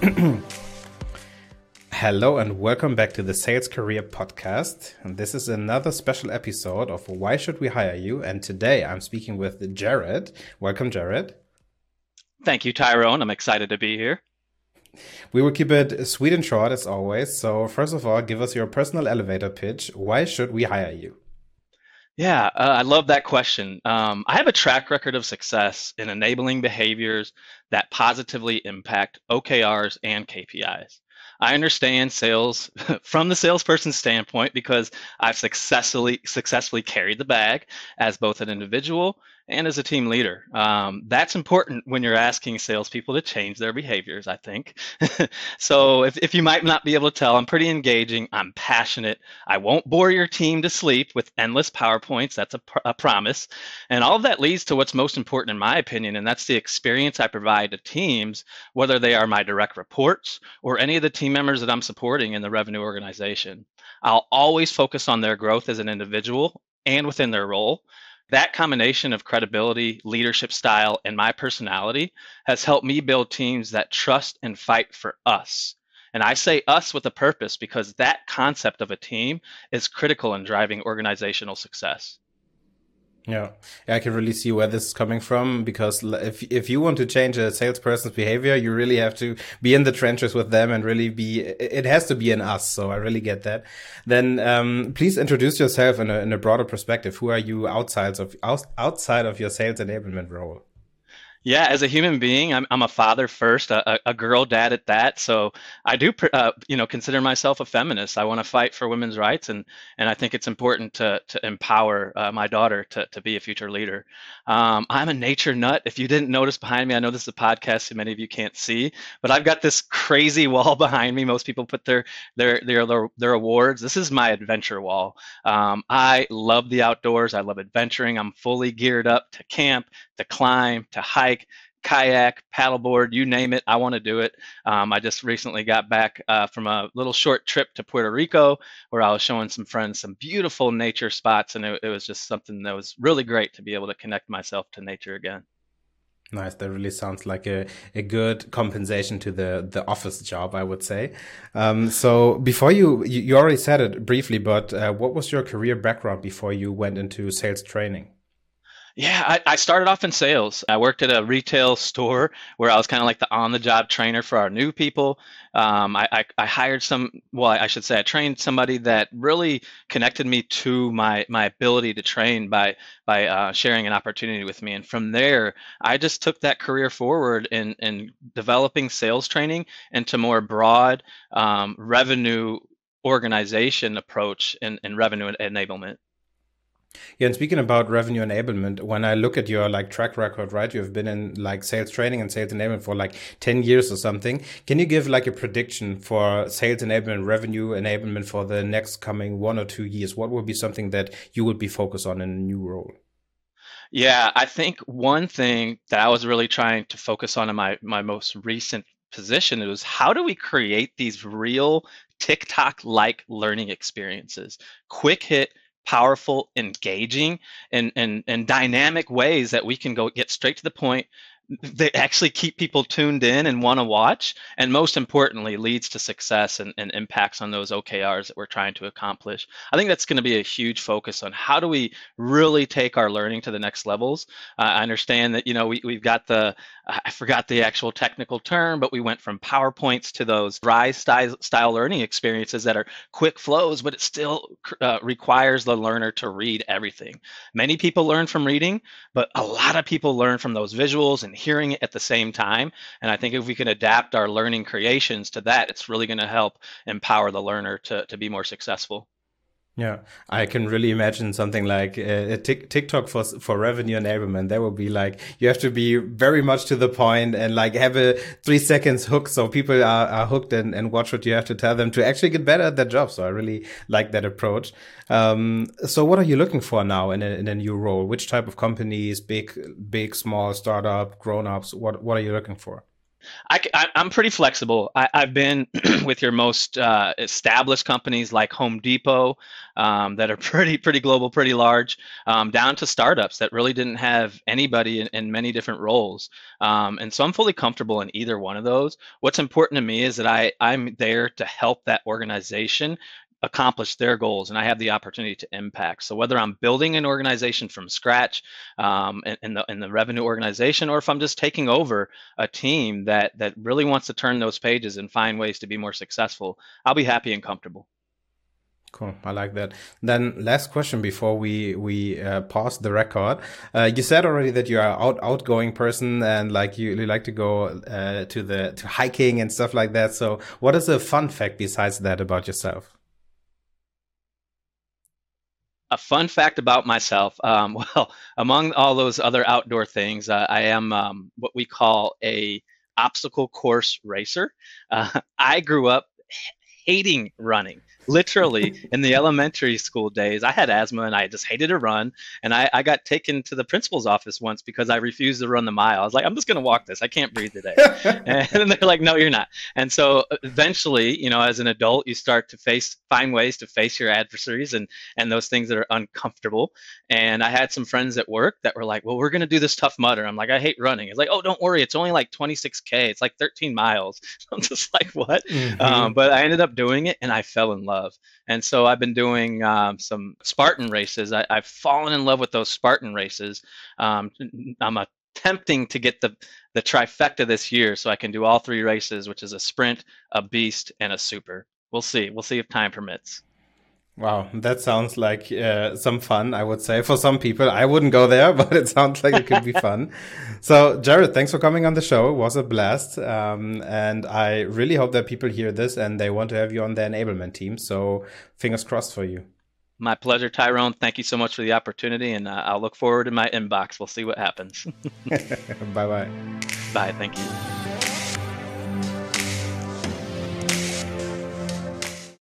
Hello and welcome back to the Sales Career Podcast. And this is another special episode of Why Should We Hire You? And today I'm speaking with Jared. Welcome, Jared. Thank you, Tyrone. I'm excited to be here. We will keep it sweet and short as always. So, first of all, give us your personal elevator pitch. Why should we hire you? Yeah, uh, I love that question. Um, I have a track record of success in enabling behaviors that positively impact OKRs and KPIs. I understand sales from the salesperson's standpoint because I've successfully successfully carried the bag as both an individual and as a team leader. Um, that's important when you're asking salespeople to change their behaviors, I think. so if, if you might not be able to tell, I'm pretty engaging. I'm passionate. I won't bore your team to sleep with endless PowerPoints. That's a, pr- a promise. And all of that leads to what's most important, in my opinion, and that's the experience I provide to teams, whether they are my direct reports or any of the team members that I'm supporting in the revenue organization. I'll always focus on their growth as an individual and within their role that combination of credibility, leadership style, and my personality has helped me build teams that trust and fight for us. And I say us with a purpose because that concept of a team is critical in driving organizational success. Yeah, I can really see where this is coming from because if if you want to change a salesperson's behavior, you really have to be in the trenches with them and really be. It has to be in us. So I really get that. Then um, please introduce yourself in a in a broader perspective. Who are you outside of outside of your sales enablement role? Yeah, as a human being, I'm, I'm a father first, a, a girl dad at that. So I do, uh, you know, consider myself a feminist. I want to fight for women's rights, and and I think it's important to to empower uh, my daughter to to be a future leader. Um, I'm a nature nut. If you didn't notice behind me, I know this is a podcast, so many of you can't see, but I've got this crazy wall behind me. Most people put their their their their, their awards. This is my adventure wall. Um, I love the outdoors. I love adventuring. I'm fully geared up to camp, to climb, to hike, kayak, paddleboard, you name it. I want to do it. Um, I just recently got back uh, from a little short trip to Puerto Rico where I was showing some friends some beautiful nature spots, and it, it was just something that was really great to be able to connect myself to nature again. Nice. That really sounds like a, a good compensation to the, the office job, I would say. Um, so before you, you already said it briefly, but uh, what was your career background before you went into sales training? Yeah, I, I, started off in sales. I worked at a retail store where I was kind of like the on-the-job trainer for our new people. Um, I, I, I, hired some, well, I should say, I trained somebody that really connected me to my my ability to train by by uh, sharing an opportunity with me. And from there, I just took that career forward in in developing sales training into more broad um, revenue organization approach and, and revenue enablement. Yeah, and speaking about revenue enablement, when I look at your like track record, right, you've been in like sales training and sales enablement for like 10 years or something. Can you give like a prediction for sales enablement, revenue enablement for the next coming one or two years? What would be something that you would be focused on in a new role? Yeah, I think one thing that I was really trying to focus on in my my most recent position was how do we create these real TikTok like learning experiences? Quick hit powerful, engaging, and, and, and dynamic ways that we can go get straight to the point they actually keep people tuned in and want to watch and most importantly leads to success and, and, impacts on those okrs that we're trying to accomplish. I think that's going to be a huge focus on how do we really take our learning to the next levels. Uh, i understand that you know we, we've got the i forgot the actual technical term but we went from powerpoints to those rise style, style learning experiences that are quick flows but it still uh, requires the learner to read everything. Many people learn from reading but a lot of people learn from those visuals and hearing it at the same time. And I think if we can adapt our learning creations to that, it's really going to help empower the learner to, to be more successful. Yeah, I can really imagine something like uh, a TikTok for for revenue enablement. That would be like you have to be very much to the point and like have a three seconds hook so people are, are hooked and, and watch what you have to tell them to actually get better at their job. So I really like that approach. Um, so what are you looking for now in a, in a new role? Which type of companies, big, big, small, startup, grown ups? What what are you looking for? I, am pretty flexible. I, have been with your most uh, established companies like Home Depot um, that are pretty pretty global, pretty large, um, down to startups that really didn't have anybody in, in many different roles. Um, and so I'm fully comfortable in either one of those. What's important to me is that I I'm there to help that organization accomplish their goals and I have the opportunity to impact. So whether I'm building an organization from scratch um, in, the in the revenue organization, or if I'm just taking over a team that that really wants to turn those pages and find ways to be more successful, I'll be happy and comfortable. Cool, I like that. Then last question before we we uh, pause the record. Uh, you said already that you are out outgoing person and like you, you like to go uh, to the to hiking and stuff like that. So what is a fun fact besides that about yourself? A fun fact about myself um, well among all those other outdoor things uh, i am um, what we call a obstacle course racer. Uh, i grew up hating running literally in the elementary school days, I had asthma and I just hated to run. And I, I got taken to the principal's office once because I refused to run the mile. I was like, I'm just going to walk this. I can't breathe today. and they're like, no, you're not. And so eventually, you know, as an adult, you start to face, find ways to face your adversaries and, and those things that are uncomfortable. And I had some friends at work that were like, well, we're going to do this Tough Mudder. I'm like, I hate running. It's like, oh, don't worry. It's only like 26K. It's like 13 miles. I'm just like, what? Mm-hmm. Um, but I ended up doing it and I fell in love. And so I've been doing um, some Spartan races. I, have fallen in love with those Spartan races. Um, I'm attempting to get the the trifecta this year, so I can do all three races, which is a sprint, a beast, and a super. We'll see. We'll see if time permits. Wow, that sounds like uh, some fun, I would say. For some people, I wouldn't go there, but it sounds like it could be fun. So, Jared, thanks for coming on the show. It was a blast. Um, and I really hope that people hear this and they want to have you on their enablement team. So, fingers crossed for you. My pleasure, Tyrone. Thank you so much for the opportunity. And uh, I'll look forward to my inbox. We'll see what happens. bye bye. Bye. Thank you.